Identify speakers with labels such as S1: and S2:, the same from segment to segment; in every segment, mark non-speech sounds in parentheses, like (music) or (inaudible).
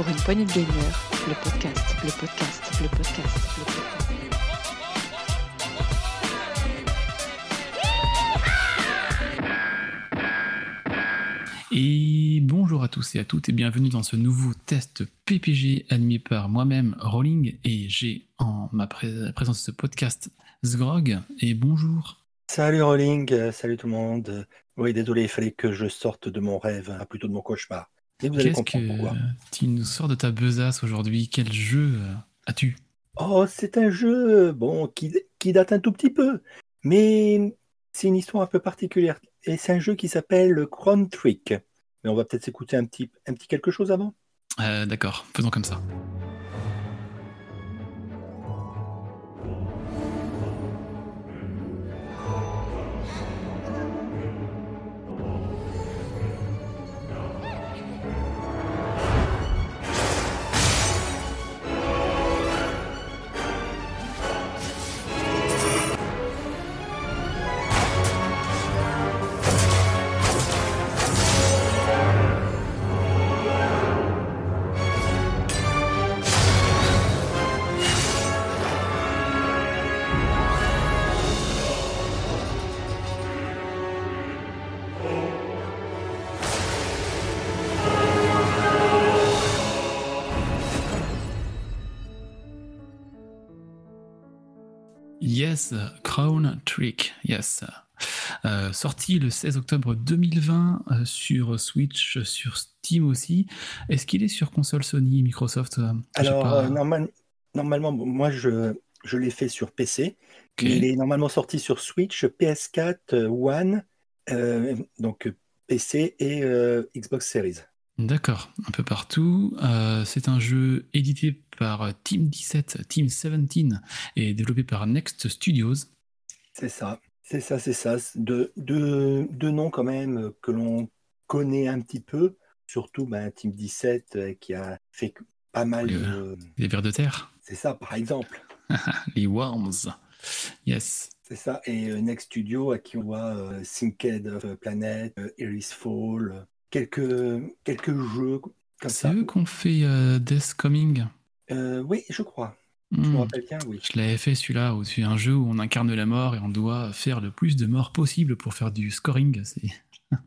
S1: pour une poignée de gagneurs, le podcast, le podcast, le podcast, le podcast.
S2: Et bonjour à tous et à toutes et bienvenue dans ce nouveau test PPG animé par moi-même Rolling et j'ai en ma pré- présence de ce podcast Sgrog et bonjour.
S3: Salut Rolling, salut tout le monde. Oui, désolé, il fallait que je sorte de mon rêve, ah, plutôt de mon cauchemar. Et vous allez comprendre
S2: que
S3: pourquoi.
S2: tu nous sors de ta besace aujourd'hui? Quel jeu as-tu?
S3: Oh, c'est un jeu, bon, qui, qui date un tout petit peu, mais c'est une histoire un peu particulière. Et c'est un jeu qui s'appelle Chrono Trick. Mais on va peut-être s'écouter un petit, un petit quelque chose avant?
S2: Euh, D'accord, faisons comme ça. Yes, Crown Trick, yes. Euh, sorti le 16 octobre 2020 euh, sur Switch, sur Steam aussi. Est-ce qu'il est sur console Sony, Microsoft? Euh,
S3: Alors,
S2: pas.
S3: normal- normalement, moi, je, je l'ai fait sur PC. Il est normalement sorti sur Switch, PS4, euh, One, donc PC et Xbox Series.
S2: D'accord, un peu partout. Euh, c'est un jeu édité par Team 17, Team 17 et développé par Next Studios.
S3: C'est ça, c'est ça, c'est ça. Deux de, de noms quand même que l'on connaît un petit peu, surtout ben, Team 17 euh, qui a fait pas mal
S2: Le-
S3: de...
S2: Les vers de terre,
S3: C'est ça, par exemple. (laughs)
S2: les Worms. Yes.
S3: C'est ça. Et euh, Next Studio, à qui on voit euh, Synced of Planet, euh, Iris Fall, quelques, quelques jeux comme
S2: C'est
S3: ça.
S2: eux qu'on fait euh, Death Coming.
S3: Euh, oui, je crois. Je me
S2: Hmm.
S3: rappelle bien, oui.
S2: Je l'avais fait celui-là, où c'est un jeu où on incarne la mort et on doit faire le plus de morts possible pour faire du scoring. C'est (laughs)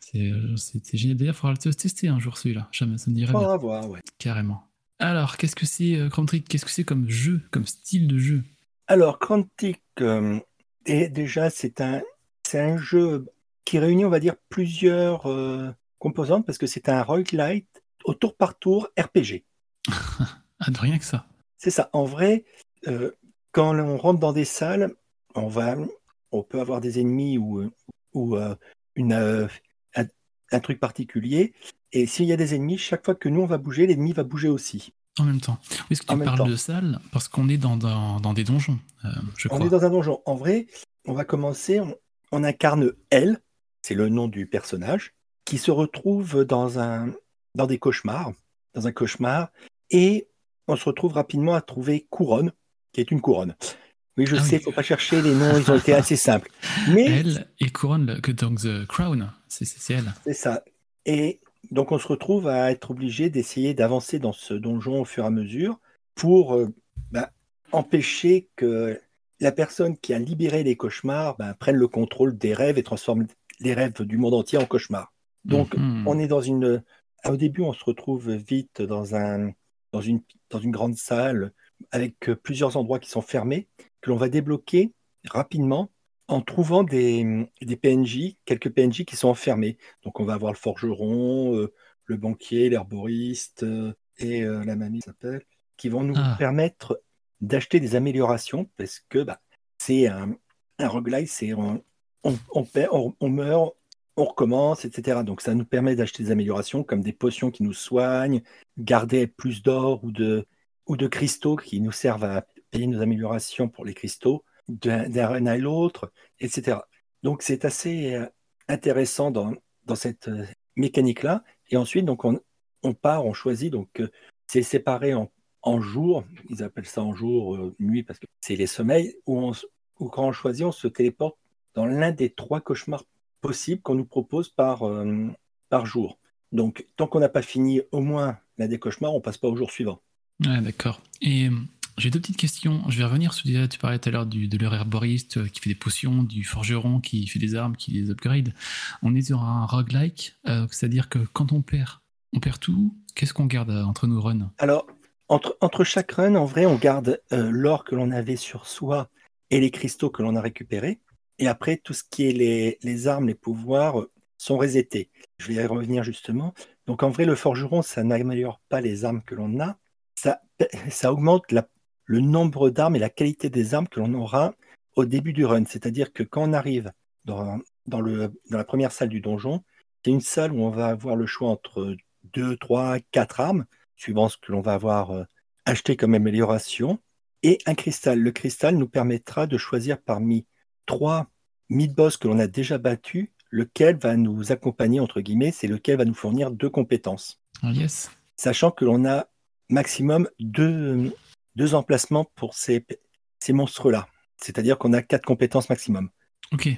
S2: c'est euh, c'est génial. D'ailleurs, il faudra le tester un jour celui-là. Jamais, ça me dirait bien.
S3: Faudra voir, ouais.
S2: Carrément. Alors, qu'est-ce que c'est euh, Qu'est-ce que c'est comme jeu, comme style de jeu?
S3: Alors, Quantic, euh, déjà, c'est un, c'est un jeu qui réunit, on va dire, plusieurs euh, composantes parce que c'est un roguelite au tour par tour RPG. (laughs)
S2: Ah, de rien que ça.
S3: C'est ça. En vrai, euh, quand on rentre dans des salles, on va, on peut avoir des ennemis ou, ou euh, une, un, un truc particulier. Et s'il y a des ennemis, chaque fois que nous on va bouger, l'ennemi va bouger aussi.
S2: En même temps. Oui, est-ce que tu parles de salle Parce qu'on est dans, dans, dans des donjons, je
S3: On est dans un donjon. En vrai, on va commencer. On, on incarne elle, c'est le nom du personnage, qui se retrouve dans un dans des cauchemars, dans un cauchemar, et on se retrouve rapidement à trouver couronne, qui est une couronne. Oui, je
S2: Ah
S3: sais,
S2: oui.
S3: faut pas chercher les noms, ils ont été assez simples. Mais
S2: Elle et couronne que donc The Crown. C'est elle.
S3: c'est ça. Et donc on se retrouve à être obligé d'essayer d'avancer dans ce donjon au fur et à mesure pour euh, bah, empêcher que la personne qui a libéré les cauchemars bah, prenne le contrôle des rêves et transforme les rêves du monde entier en cauchemars. Donc
S2: Mhm.
S3: on est dans une. Au début, on se retrouve vite dans, un, dans, une, dans une grande salle avec euh, plusieurs endroits qui sont fermés, que l'on va débloquer rapidement en trouvant des, des PNJ, quelques PNJ qui sont enfermés. Donc on va avoir le forgeron, euh, le banquier, l'herboriste euh, et euh, la mamie s'appelle, qui vont nous
S2: Ah.
S3: permettre d'acheter des améliorations parce que bah, c'est un, un roguelite, c'est on, on, on meurt, on recommence, etc. Donc ça nous permet d'acheter des améliorations comme des potions qui nous soignent, garder plus d'or ou de, ou de cristaux qui nous servent à payer nos améliorations pour les cristaux d'un à l'autre, etc. Donc c'est assez euh, intéressant dans, dans cette euh, mécanique-là. Et ensuite, donc on, on part, on choisit, donc euh, c'est séparé en, en jours, ils appellent ça en jour, nuit, parce que c'est les sommeils, où, on, où quand on choisit, on se téléporte dans l'un des trois cauchemars possibles qu'on nous propose par, euh, par jour. Donc, tant qu'on n'a pas fini au moins à des cauchemars, on passe pas au jour suivant.
S2: Ouais, d'accord. Et euh, j'ai deux petites questions. Je vais revenir sur déjà, tu parlais tout à l'heure de leur herboriste euh, qui fait des potions, du forgeron qui fait des armes, qui les upgrade. On est sur un roguelike, euh, c'est-à-dire que quand on perd, on perd tout. Qu'est-ce qu'on garde euh, entre nos runs?
S3: Alors, entre, entre chaque run, en vrai, on garde euh, l'or que l'on avait sur soi et les cristaux que l'on a récupérés. Et après, tout ce qui est les, armes, les pouvoirs euh, sont resetés. Je vais y revenir justement. Donc, en vrai, le forgeron, ça n'améliore pas les armes que l'on a. Ça, (laughs) augmente le nombre d'armes et la qualité des armes que l'on aura au début du run. C'est-à-dire que quand on arrive dans, dans la première salle du donjon, c'est une salle où on va avoir le choix entre 2, 3, 4 armes, suivant ce que l'on va avoir euh, acheté comme amélioration, et un cristal. Le cristal nous permettra de choisir parmi trois mid-boss que l'on a déjà battus, lequel va nous accompagner, entre guillemets, c'est lequel va nous fournir deux compétences.
S2: Ah, Yes.
S3: Sachant que l'on a maximum deux, deux emplacements pour ces, ces monstres-là. C'est-à-dire qu'on a quatre compétences maximum.
S2: Ok.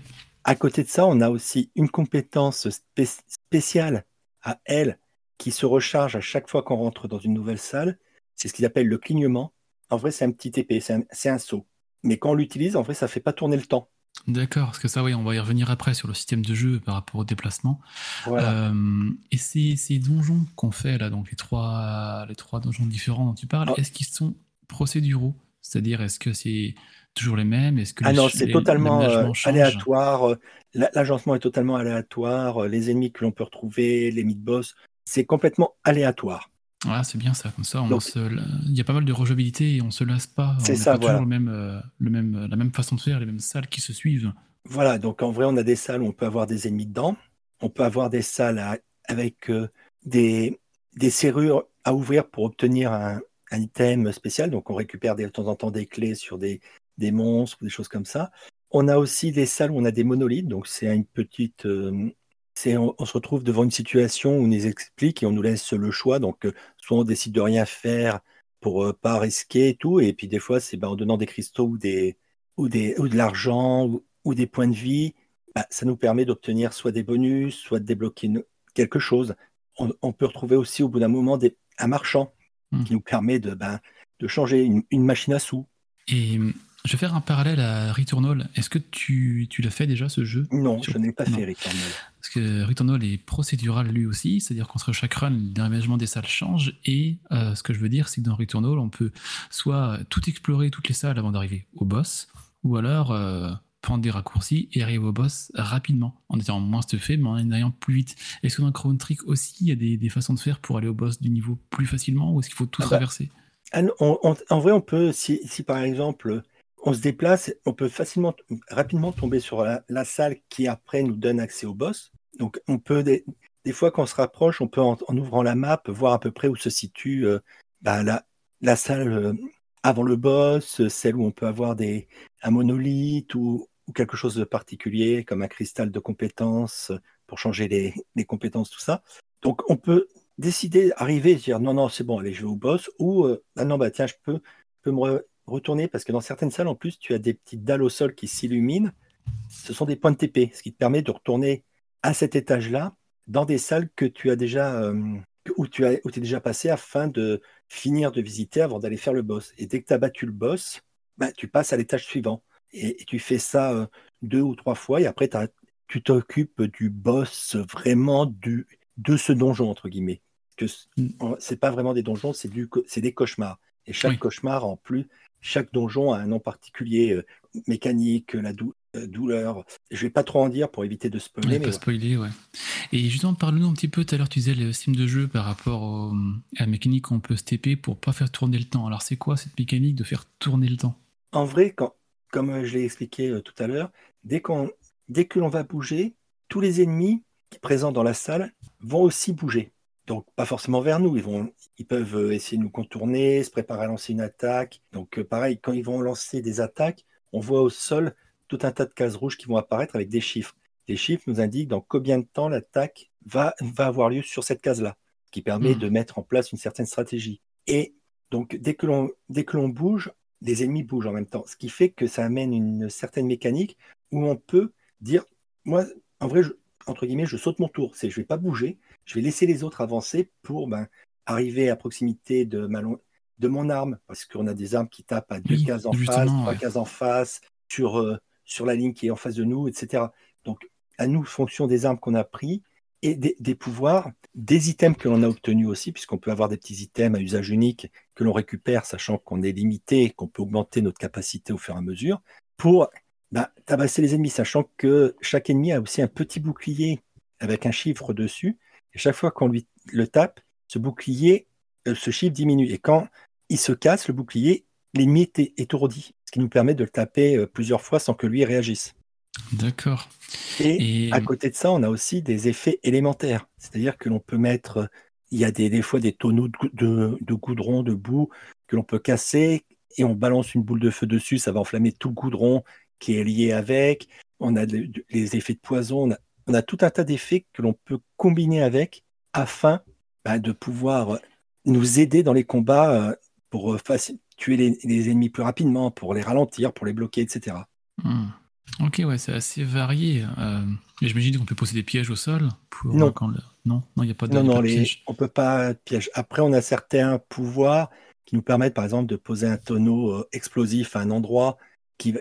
S3: À côté de ça, on a aussi une compétence spé- spéciale à elle qui se recharge à chaque fois qu'on rentre dans une nouvelle salle. C'est ce qu'ils appellent le clignement. En vrai, c'est un petit épée, c'est un, un saut. Mais quand on l'utilise, en vrai, ça fait pas tourner le temps.
S2: D'accord, parce que ça, oui, on va y revenir après sur le système de jeu par rapport au déplacement.
S3: Voilà.
S2: Euh, et ces, ces donjons qu'on fait là, donc les trois, les trois donjons différents dont tu parles,
S3: Ah.
S2: est-ce qu'ils sont procéduraux? C'est-à-dire, est-ce que c'est toujours les mêmes? Est-ce que
S3: Ah
S2: les
S3: non, c'est totalement euh, aléatoire. euh, la- L'agencement est totalement aléatoire. Les ennemis que l'on peut retrouver, les mid-boss, c'est complètement aléatoire.
S2: Ah, c'est bien ça, comme ça, on
S3: Donc-
S2: se, il y a pas mal de rejouabilité et on se lasse pas.
S3: C'est ça,
S2: pas
S3: voilà.
S2: toujours le même, euh, le même, la même façon de faire, les mêmes salles qui se suivent.
S3: Voilà, donc en vrai, on a des salles où on peut avoir des ennemis dedans. On peut avoir des salles à- avec euh, des, des serrures à ouvrir pour obtenir un, un item spécial. Donc on récupère des- de temps en temps des clés sur des, des monstres ou des choses comme ça. On a aussi des salles où on a des monolithes. Donc c'est une petite. euh, c'est, on, on se retrouve devant une situation où on nous explique et on nous laisse le choix. Donc euh, soit on décide de rien faire pour euh, pas risquer et tout. Et puis des fois, c'est ben, en donnant des cristaux ou des, ou, des, ou de l'argent ou, ou des points de vie, bah, ça nous permet d'obtenir soit des bonus, soit de débloquer une- quelque chose. On, on peut retrouver aussi au bout d'un moment des, un marchand
S2: Hmm.
S3: qui nous permet de, ben, de changer une, une machine à sous.
S2: Et hum, je vais faire un parallèle à Returnal. Est-ce que tu, tu l'as fait déjà ce jeu?
S3: Non,
S2: Sur-
S3: je n'ai pas
S2: non.
S3: fait Returnal.
S2: Parce que Returnal est procédural lui aussi, c'est-à-dire qu'entre chaque run, l'aménagement des salles change. Et euh, ce que je veux dire, c'est que dans Returnal, on peut soit tout explorer toutes les salles avant d'arriver au boss, ou alors euh, prendre des raccourcis et arriver au boss rapidement, en étant moins stuffé, mais en allant plus vite. Est-ce que dans Chrono Trick aussi, il y a des, des façons de faire pour aller au boss du niveau plus facilement, ou est-ce qu'il faut tout
S3: Ah bah,
S2: traverser?
S3: Ah non, on- on- en vrai, on peut, si, si par exemple on se déplace, on peut facilement, rapidement tomber sur la, la salle qui après nous donne accès au boss. Donc on peut, des, des fois quand on se rapproche, on peut en, ouvrant la map voir à peu près où se situe euh, bah, la, la salle euh, avant le boss, celle où on peut avoir des, un monolithe ou, quelque chose de particulier comme un cristal de compétences pour changer les, les compétences, tout ça. Donc on peut décider, arriver et dire non, non, c'est bon, allez, je vais au boss, ou euh, ah non, bah tiens, je peux, me re- retourner parce que dans certaines salles, en plus, tu as des petites dalles au sol qui s'illuminent. Ce sont des points de TP, ce qui te permet de retourner à cet étage-là dans des salles que tu as déjà, euh, où tu as, où es déjà passé afin de finir de visiter avant d'aller faire le boss. Et dès que tu as battu le boss, bah, tu passes à l'étage suivant. Et, et tu fais ça euh, deux ou trois fois, et après, tu t'occupes du boss vraiment du, de ce donjon, entre guillemets. Que
S2: Mm.
S3: c'est pas vraiment des donjons, c'est du co- c'est des cauchemars. Et chaque
S2: Oui.
S3: cauchemar, en plus, chaque donjon a un nom particulier, euh, mécanique, la douleur. Je vais pas trop en dire pour éviter de spoiler,
S2: Ouais,
S3: mais
S2: pas
S3: ouais.
S2: spoiler, ouais. Et justement, parle-nous un petit peu, tout à l'heure tu disais le système de jeu par rapport au- à la mécanique qu'on peut TP pour pas faire tourner le temps. Alors c'est quoi cette mécanique de faire tourner le temps?
S3: En vrai, quand, comme euh, je l'ai expliqué euh, tout à l'heure, dès, qu'on, dès que l'on va bouger, tous les ennemis qui présents dans la salle vont aussi bouger. Donc, pas forcément vers nous. Ils, vont, ils peuvent euh, essayer de nous contourner, se préparer à lancer une attaque. Donc, euh, pareil, quand ils vont lancer des attaques, on voit au sol tout un tas de cases rouges qui vont apparaître avec des chiffres. Les chiffres nous indiquent dans combien de temps l'attaque va, va avoir lieu sur cette case-là, ce qui permet
S2: Mhm.
S3: de mettre en place une certaine stratégie. Et donc, dès que l'on, bouge, les ennemis bougent en même temps, ce qui fait que ça amène une certaine mécanique où on peut dire, moi, en vrai, je- entre guillemets, je saute mon tour. C'est, je vais pas bouger, je vais laisser les autres avancer pour ben, arriver à proximité de, ma long- de mon arme, parce qu'on a des armes qui tapent à deux
S2: Oui,
S3: cases en face, trois
S2: ouais.
S3: cases en face, sur, euh, sur la ligne qui est en face de nous, etc. Donc, à nous, fonction des armes qu'on a pris et des, pouvoirs, des items que l'on a obtenus aussi, puisqu'on peut avoir des petits items à usage unique que l'on récupère, sachant qu'on est limité, qu'on peut augmenter notre capacité au fur et à mesure, pour bah, tabasser les ennemis, sachant que chaque ennemi a aussi un petit bouclier avec un chiffre dessus. Et chaque fois qu'on lui le tape, ce bouclier, euh, ce chiffre diminue. Et quand il se casse, le bouclier, l'ennemi est étourdi, ce qui nous permet de le taper euh, plusieurs fois sans que lui réagisse.
S2: D'accord.
S3: Et,
S2: Et
S3: à côté de ça, on a aussi des effets élémentaires. C'est-à-dire que l'on peut mettre, euh, il y a des, des fois des tonneaux de, de, de goudron, de boue que l'on peut casser et on balance une boule de feu dessus, ça va enflammer tout le goudron qui est lié avec. On a de- de- les effets de poison, on a, on a tout un tas d'effets que l'on peut combiner avec afin bah, de pouvoir euh, nous aider dans les combats pour tuer les, les ennemis plus rapidement, pour les ralentir, pour les bloquer, etc.
S2: Hmm. Ok, ouais, c'est assez varié. Euh, et J'imagine qu'on peut poser des pièges au sol pour
S3: Non.
S2: quand le... Non, il n'y a pas de,
S3: Non, non,
S2: pas de
S3: les-
S2: piège.
S3: on peut pas piège. Après, on a certains pouvoirs qui nous permettent, par exemple, de poser un tonneau euh, explosif à un endroit qui,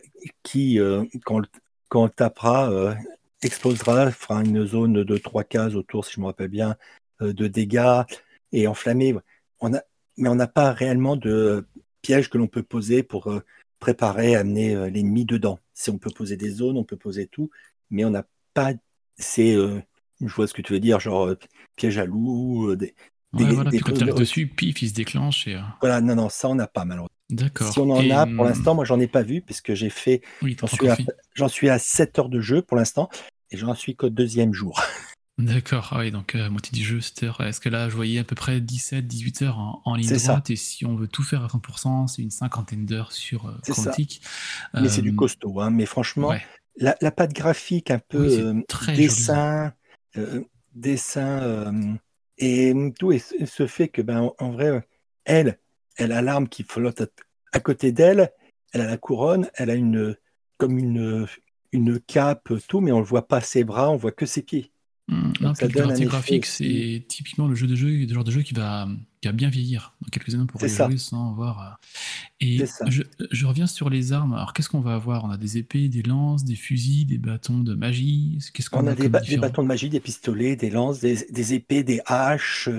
S3: qui euh, quand, quand on le tapera, euh, explosera, fera une zone de trois cases autour, si je me rappelle bien, de dégâts et enflammé. On a, mais on n'a pas réellement de piège que l'on peut poser pour euh, préparer, amener euh, l'ennemi dedans. Si on peut poser des zones, on peut poser tout, mais on n'a pas. C'est, euh, je vois ce que tu veux dire, genre piège à loup, euh, des,
S2: Ouais,
S3: des-
S2: voilà,
S3: des
S2: quand
S3: de-
S2: dessus, pif, il se déclenche et...
S3: voilà, non, non, ça on n'a pas malheureusement.
S2: D'accord.
S3: Si on en
S2: Et,
S3: a, pour
S2: hum,
S3: l'instant, moi j'en ai pas vu, puisque j'ai fait,
S2: Oui,
S3: j'en suis, à, j'en suis à 7 heures de jeu pour l'instant, et j'en suis qu'au deuxième jour.
S2: D'accord, ah oui, donc euh, moitié du jeu, 7 heures. Est-ce que là, je voyais à peu près 17-18 heures en, en ligne
S3: C'est ça.
S2: droite, et si on veut tout faire à 100%, c'est une cinquantaine d'heures sur euh.
S3: Mais c'est du
S2: Euh,
S3: costaud, hein. mais franchement,
S2: Ouais,
S3: la, la patte graphique un peu
S2: Oui,
S3: euh,
S2: très
S3: dessin, euh, dessin et tout, et ce fait que ben en, vrai, elle, elle a l'arme qui flotte à, à côté d'elle, elle a la couronne, elle a une comme une une cape, tout, mais on ne voit pas ses bras, on voit que ses pieds.
S2: Hum, non,
S3: ça donne un
S2: graphique, c'est typiquement le jeu de jeu, le genre de jeu qui va, qui va bien vieillir. Dans quelques années,
S3: ça.
S2: jouer sans voir. Et je, je reviens sur les armes. Alors, qu'est-ce qu'on va avoir? On a des épées, des lances, des fusils, des bâtons de magie? Qu'est-ce qu'on
S3: On
S2: a,
S3: a des, ba- bâtons de magie, des pistolets, des lances, des, des épées, des haches,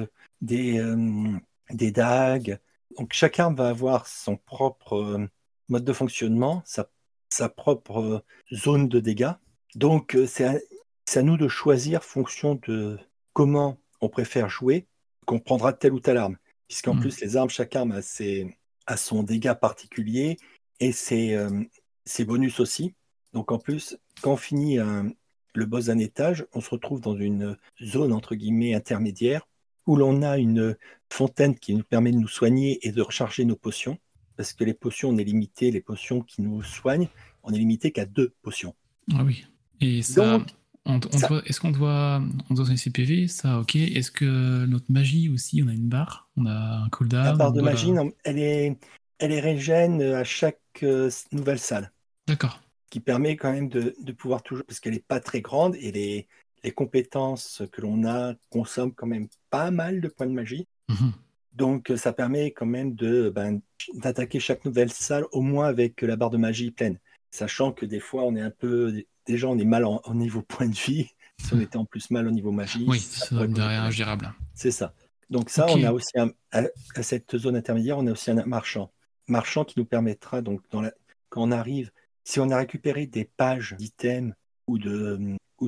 S3: des, euh, des dagues. Donc chaque arme va avoir son propre euh, mode de fonctionnement, sa, sa propre euh, zone de dégâts. Donc c'est c'est à nous de choisir fonction de comment on préfère jouer, qu'on prendra telle ou telle arme. Puisqu'en
S2: Mm.
S3: plus, les armes, chaque arme a, ses, a son dégât particulier et ses, euh, ses bonus aussi. Donc en plus, quand on finit un, le boss d'un étage, on se retrouve dans une zone entre guillemets intermédiaire où l'on a une fontaine qui nous permet de nous soigner et de recharger nos potions. Parce que les potions, on est limité, les potions qui nous soignent, on est limité qu'à deux potions.
S2: Ah oui. Et ça,
S3: Donc,
S2: on, on
S3: ça-
S2: doit- est-ce qu'on doit, on doit donner ses PV Ça, ok. Est-ce que notre magie aussi, on a une barre? On a un cooldown
S3: la barre de magie, non, elle est, elle est régène à chaque euh, nouvelle salle,
S2: D'accord.
S3: qui permet quand même de, de pouvoir toujours, parce qu'elle n'est pas très grande et les, les compétences que l'on a consomment quand même pas mal de points de magie.
S2: Mhm.
S3: Donc, euh, ça permet quand même de ben, d'attaquer chaque nouvelle salle au moins avec la barre de magie pleine. Sachant que des fois, on est un peu. Déjà, on est mal en, au niveau point de vie. (laughs) Si on était en plus mal au niveau magie,
S2: Oui,
S3: ça
S2: devient ingérable.
S3: C'est ça. Donc, ça, on a aussi un- à, à cette zone intermédiaire, on a aussi un marchand. Marchand qui nous permettra, donc, dans la, quand on arrive, si on a récupéré des pages d'items ou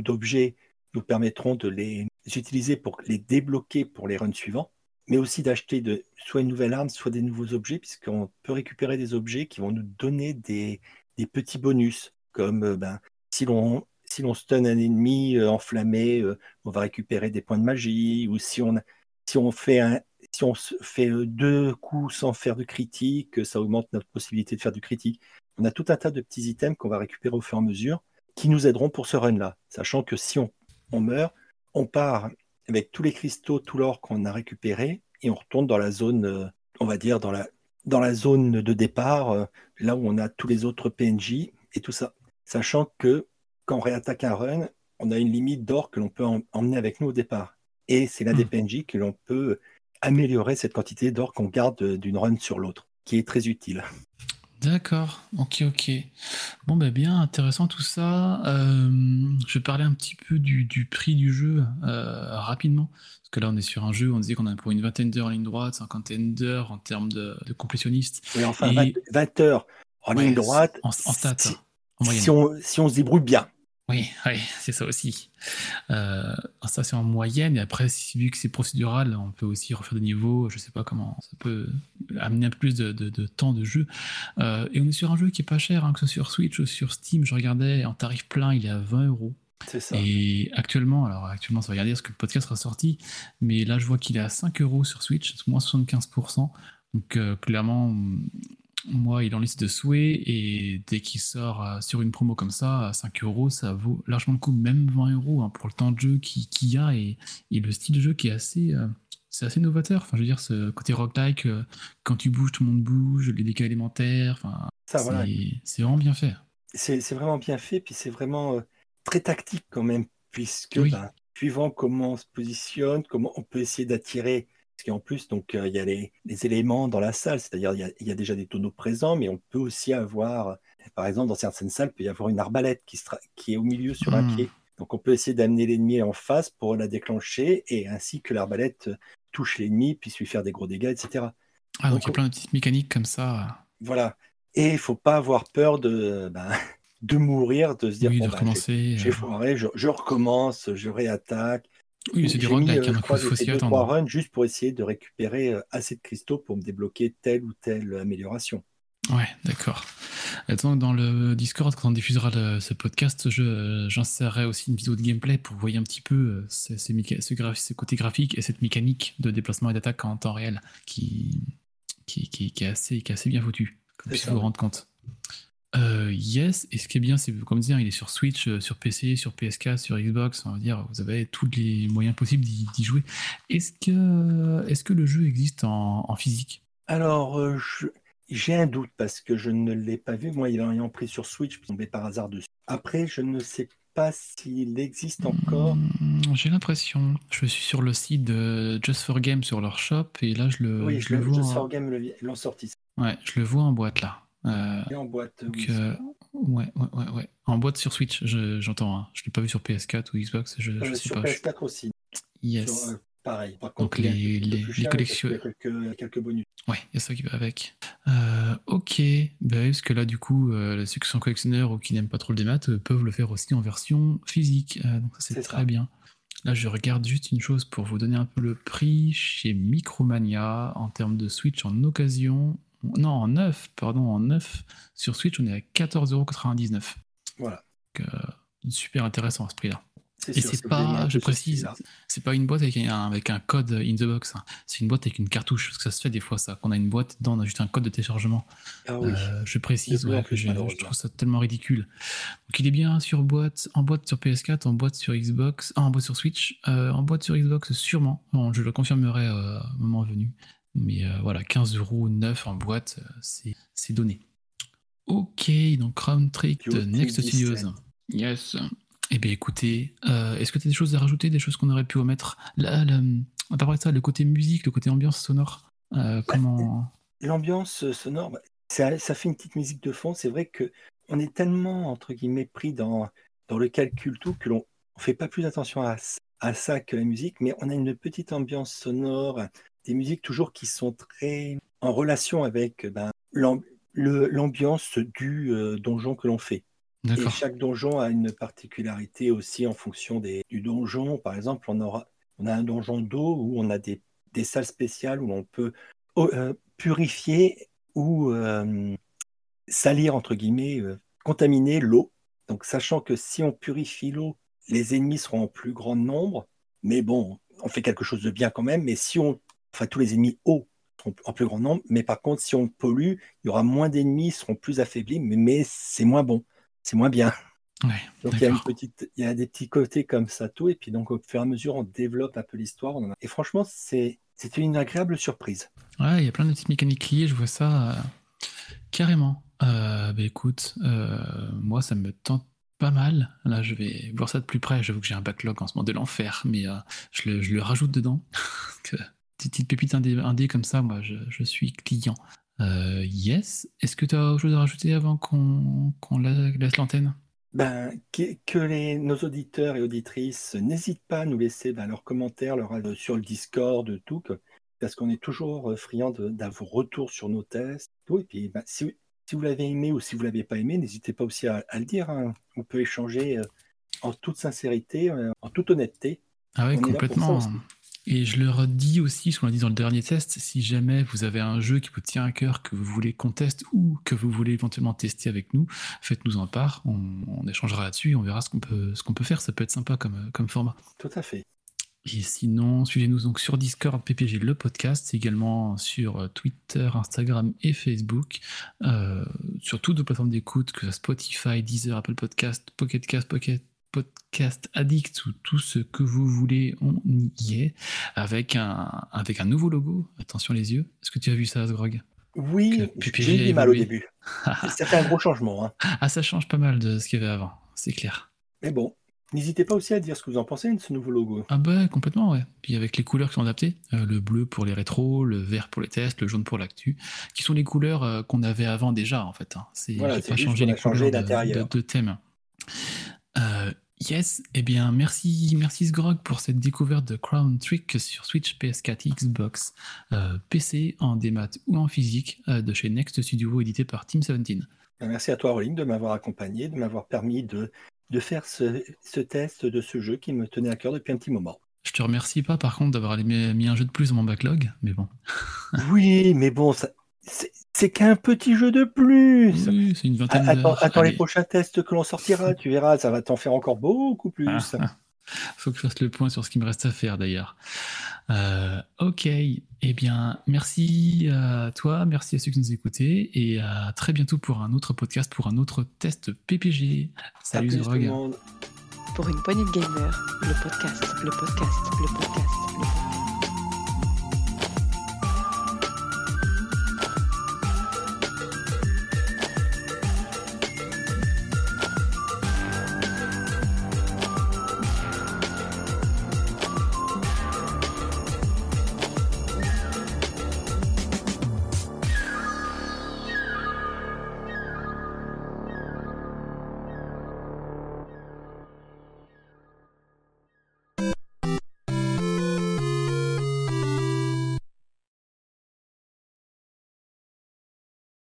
S3: d'objets, nous permettront de les utiliser pour les débloquer pour les runs suivants mais aussi d'acheter soit une nouvelle arme, soit des nouveaux objets, puisqu'on peut récupérer des objets qui vont nous donner des, des petits bonus, comme euh, ben, si l'on si stun un ennemi euh, enflammé, euh, on va récupérer des points de magie, ou si on, fait euh, deux coups sans faire de critique, ça augmente notre possibilité de faire du critique. On a tout un tas de petits items qu'on va récupérer au fur et à mesure qui nous aideront pour ce run-là, sachant que si on, meurt, on part avec tous les cristaux, tout l'or qu'on a récupéré, et on retourne dans la zone, on va dire, dans la, zone de départ, là où on a tous les autres PNJ et tout ça. Sachant que quand on réattaque un run, on a une limite d'or que l'on peut em- emmener avec nous au départ. Et c'est des
S2: Hmm.
S3: PNJ que l'on peut améliorer cette quantité d'or qu'on garde euh, d'une run sur l'autre, qui est très utile.
S2: D'accord, ok, ok. Bon, bah bien, intéressant tout ça. Euh, je vais parler un petit peu du, du prix du jeu euh, rapidement. Parce que là, on est sur un jeu, on disait qu'on a pour une vingtaine d'heures en ligne droite, cinquantaine d'heures en termes de, de complétionnistes.
S3: Oui, enfin,
S2: Et-
S3: 20, 20 heures en
S2: Ouais,
S3: ligne droite,
S2: En, en stats,
S3: si, on, si on se débrouille bien.
S2: Oui, oui, c'est ça aussi. Euh, ça, c'est en moyenne. Et après, si- vu que c'est procédural, on peut aussi refaire des niveaux. Je sais pas comment ça peut amener un peu plus de, de- de temps de jeu. Euh, et on est sur un jeu qui est pas cher, hein, que ce soit sur Switch ou sur Steam. Je regardais en tarif plein, il est à 20 euros.
S3: C'est ça.
S2: Et actuellement, alors actuellement, ça va regarder parce que le podcast sera sorti, mais là, je vois qu'il est à 5 euros sur Switch, moins 75%. Donc, euh, clairement, moi, il est en liste de souhaits, et dès qu'il sort euh, sur une promo comme ça, à 5 euros, ça vaut largement le coup, même 20 euros, hein, pour le temps de jeu qu'il qu'il y a et, et le style de jeu qui est assez. euh, c'est assez novateur. Enfin, je veux dire, ce côté roguelike, euh, quand tu bouges, tout le monde bouge, les dégâts élémentaires. Enfin,
S3: Ça, voilà.
S2: c'est c'est vraiment bien fait.
S3: C'est c'est vraiment bien fait, puis c'est vraiment euh, très tactique quand même, puisque
S2: Oui.
S3: ben, suivant comment on se positionne, comment on peut essayer d'attirer. Parce qu'en plus, donc, euh, il y a les, les éléments dans la salle, c'est-à-dire il y a, il y a déjà des tonneaux présents, mais on peut aussi avoir, par exemple, dans certaines salles, il peut y avoir une arbalète qui, sera, qui est au milieu sur un
S2: Hmm.
S3: pied. Donc on peut essayer d'amener l'ennemi en face pour la déclencher, et ainsi que l'arbalète touche l'ennemi, puisse lui faire des gros dégâts, etc.
S2: Ah, donc
S3: Donc,
S2: il y a plein de petites mécaniques comme ça.
S3: Voilà. Et il faut pas avoir peur de, ben, (laughs) de mourir, de se dire,
S2: oui,
S3: bon, ben, j'ai-
S2: euh,
S3: foiré, je, je recommence, je réattaque.
S2: Oui, c'est du
S3: J'ai mis,
S2: roguelike,
S3: euh,
S2: hein, donc
S3: crois,
S2: faut s'y attendre.
S3: runs juste pour essayer de récupérer euh, assez de cristaux pour me débloquer telle ou telle amélioration.
S2: Ouais, d'accord. Donc, dans le Discord, quand on diffusera le- ce podcast, j'insérerai aussi une vidéo de gameplay pour vous voyez un petit peu euh, méca- ce, graph- ce côté graphique et cette mécanique de déplacement et d'attaque en temps réel qui, qui, qui- qui est, assez, qui est assez bien foutu, comme vous
S3: ouais.
S2: rendre compte. Euh, yes, et ce qui est bien, c'est comme dire, il est sur Switch, euh, sur PC, sur PS4, sur Xbox, on va dire, vous avez tous les moyens possibles d'y jouer. Est-ce que, est que le jeu existe en, en physique?
S3: Alors, euh, j'ai un doute parce que je ne l'ai pas vu. Moi, il en ayant pris sur Switch, je suis tombé par hasard dessus. Après, je ne sais pas s'il existe encore.
S2: Hmm, J'ai l'impression. Je suis sur le site de Just for Game sur leur shop et là je le,
S3: oui,
S2: je
S3: je
S2: le
S3: le,
S2: vois.
S3: Just for Game l'ont sorti.
S2: Ouais, je le vois en boîte là. Euh,
S3: Et en boîte,
S2: donc, euh, ouais, ouais, ouais, ouais. En boîte sur Switch, je- j'entends. hein. Je l'ai pas vu sur PS4 ou Xbox. Je, je
S3: Euh,
S2: sais
S3: sur
S2: pas. je-
S3: PS4 aussi.
S2: Yes.
S3: Sur, pareil. Par
S2: Donc,
S3: contre, il un
S2: les- collections-
S3: parce qu'il y a quelques, quelques bonus.
S2: Ouais, il y a ça qui va avec. Euh, ok, bah parce que là, du coup, euh, ceux qui sont collectionneurs ou qui n'aiment pas trop le démat euh, peuvent le faire aussi en version physique. Donc ça, c'est
S3: C'est
S2: très
S3: ça.
S2: bien. Là, je regarde juste une chose pour vous donner un peu le prix chez Micromania en termes de Switch en occasion. Non, en neuf, pardon, en neuf. Sur Switch, on est à 14,99€.
S3: Voilà.
S2: Donc, euh, super intéressant à ce prix-là. Et c'est pas, je précise, c'est pas une boîte avec un, avec un code in the box. hein. C'est une boîte avec une cartouche. Parce que ça se fait des fois, ça. Qu'on a une boîte, dedans, on a juste un code de téléchargement.
S3: Ah oui.
S2: Euh, je précise ouais, que je, trouve ça tellement ridicule. Donc il est bien sur boîte, en boîte sur PS4, en boîte sur Xbox, ah, en boîte sur Switch, euh, en boîte sur Xbox sûrement. Bon, je le confirmerai au moment venu. Mais euh, voilà, 15 euros neuf en boîte, euh, c'est c'est donné. Ok, donc Crown Trick de Next
S3: 17.
S2: Studios. Yes. Eh bien écoutez, euh, est-ce que tu as des choses à rajouter, des choses qu'on aurait pu omettre? Là, là, à part ça, le côté musique, le côté ambiance sonore, euh, comment...
S3: L'ambiance sonore, bah, ça, ça fait une petite musique de fond. C'est vrai que on est tellement, entre guillemets, pris dans, dans le calcul tout que l'on ne fait pas plus attention à, à ça que la musique, mais on a une petite ambiance sonore, des musiques toujours qui sont très en relation avec ben, l'am- le- l'ambiance du euh, donjon que l'on fait. Et chaque donjon a une particularité aussi en fonction des, du donjon. Par exemple, on, aura, on a un donjon d'eau où on a des, des salles spéciales où on peut oh, euh, purifier ou euh, salir, entre guillemets, euh, contaminer l'eau. Donc, sachant que si on purifie l'eau, les ennemis seront en plus grand nombre. Mais bon, on fait quelque chose de bien quand même. Mais si on. Enfin, tous les ennemis eau seront en plus grand nombre. Mais par contre, si on pollue, il y aura moins d'ennemis, ils seront plus affaiblis. Mais, mais c'est moins bon. C'est moins bien.
S2: Ouais,
S3: Donc il y a une
S2: d'accord.
S3: petite, il y a des petits côtés comme ça tout, et puis donc au fur et à mesure on développe un peu l'histoire. a- Et franchement c'est une agréable surprise.
S2: Ouais, il y a plein de petites mécaniques liées, je vois ça euh, carrément. Euh, bah écoute, euh, moi ça me tente pas mal. Là, je vais voir ça de plus près. J'avoue que j'ai un backlog en ce moment de l'enfer, mais euh, je, le, je le rajoute dedans. (laughs) Petites pépites indé, indé comme ça, moi, je, je suis client. Euh, yes. Est-ce que tu as autre chose à rajouter avant qu'on la- laisse l'antenne?
S3: Ben, que, que les, nos auditeurs et auditrices n'hésitent pas à nous laisser ben, leurs commentaires leur, euh, sur le Discord, tout, que- parce qu'on est toujours euh, friand d'avoir retour sur nos tests. Tout, et puis, ben, si, si vous l'avez aimé ou si vous l'avez pas aimé, n'hésitez pas aussi à, à le dire. hein. On peut échanger euh, en toute sincérité, euh, en toute honnêteté.
S2: Ah
S3: pour
S2: complètement. Et je leur dis aussi, ce qu'on a dit dans le dernier test, si jamais vous avez un jeu qui vous tient à cœur, que vous voulez qu'on teste ou que vous voulez éventuellement tester avec nous, faites-nous en part. On, on échangera là-dessus, on verra ce qu'on peut, ce qu'on peut faire. Ça peut être sympa comme, comme format.
S3: Tout à fait.
S2: Et sinon, suivez-nous donc sur Discord, PPG le podcast, également sur euh, Twitter, Instagram et Facebook, euh, sur toutes nos plateformes d'écoute, que ce soit Spotify, Deezer, Apple Podcast, Pocket Cast, Pocket Podcast Addict ou tout ce que vous voulez, on y est, avec un, avec un nouveau logo. Attention les yeux. Est-ce que tu as vu ça, Asgrog
S3: Oui, j'ai eu mal au début. (laughs) Ça fait un gros changement. hein.
S2: Ah, ça change pas mal de ce qu'il y avait avant, c'est clair.
S3: Mais bon, n'hésitez pas aussi à dire ce que vous en pensez de ce nouveau logo.
S2: Ah bah complètement ouais. Puis avec les couleurs qui sont adaptées, euh, le bleu pour les rétros, le vert pour les tests, le jaune pour l'actu, qui sont les couleurs euh, qu'on avait avant déjà en fait. hein. C'est
S3: Voilà,
S2: pas changé les
S3: a changé
S2: couleurs de- de thème. Yes, eh bien merci, merci Sgrog pour cette découverte de Crown Trick sur Switch, PS4, Xbox, euh, PC en démat ou en physique euh, de chez Next Studio édité par Team 17.
S3: Ben, Merci à toi, Rolling, de m'avoir accompagné, de m'avoir permis de, de faire ce, ce test de ce jeu qui me tenait à cœur depuis un petit moment.
S2: Je te remercie pas par contre d'avoir mis mis un jeu de plus dans mon backlog, mais bon.
S3: Oui, mais bon, ça- c'est qu'un petit jeu de plus.
S2: Oui, c'est une vingtaine
S3: Attends, attends les prochains tests que l'on sortira, (laughs) tu verras, ça va t'en faire encore beaucoup plus.
S2: Ah, ah. Faut que je fasse le point sur ce qu'il me reste à faire d'ailleurs. Euh, ok, eh bien, merci à toi, merci à ceux qui nous écoutaient et à très bientôt pour un autre podcast, pour un autre test PPG. Salut
S3: plus, tout le monde.
S1: Pour une poignée de gamers, le podcast, le podcast, le podcast.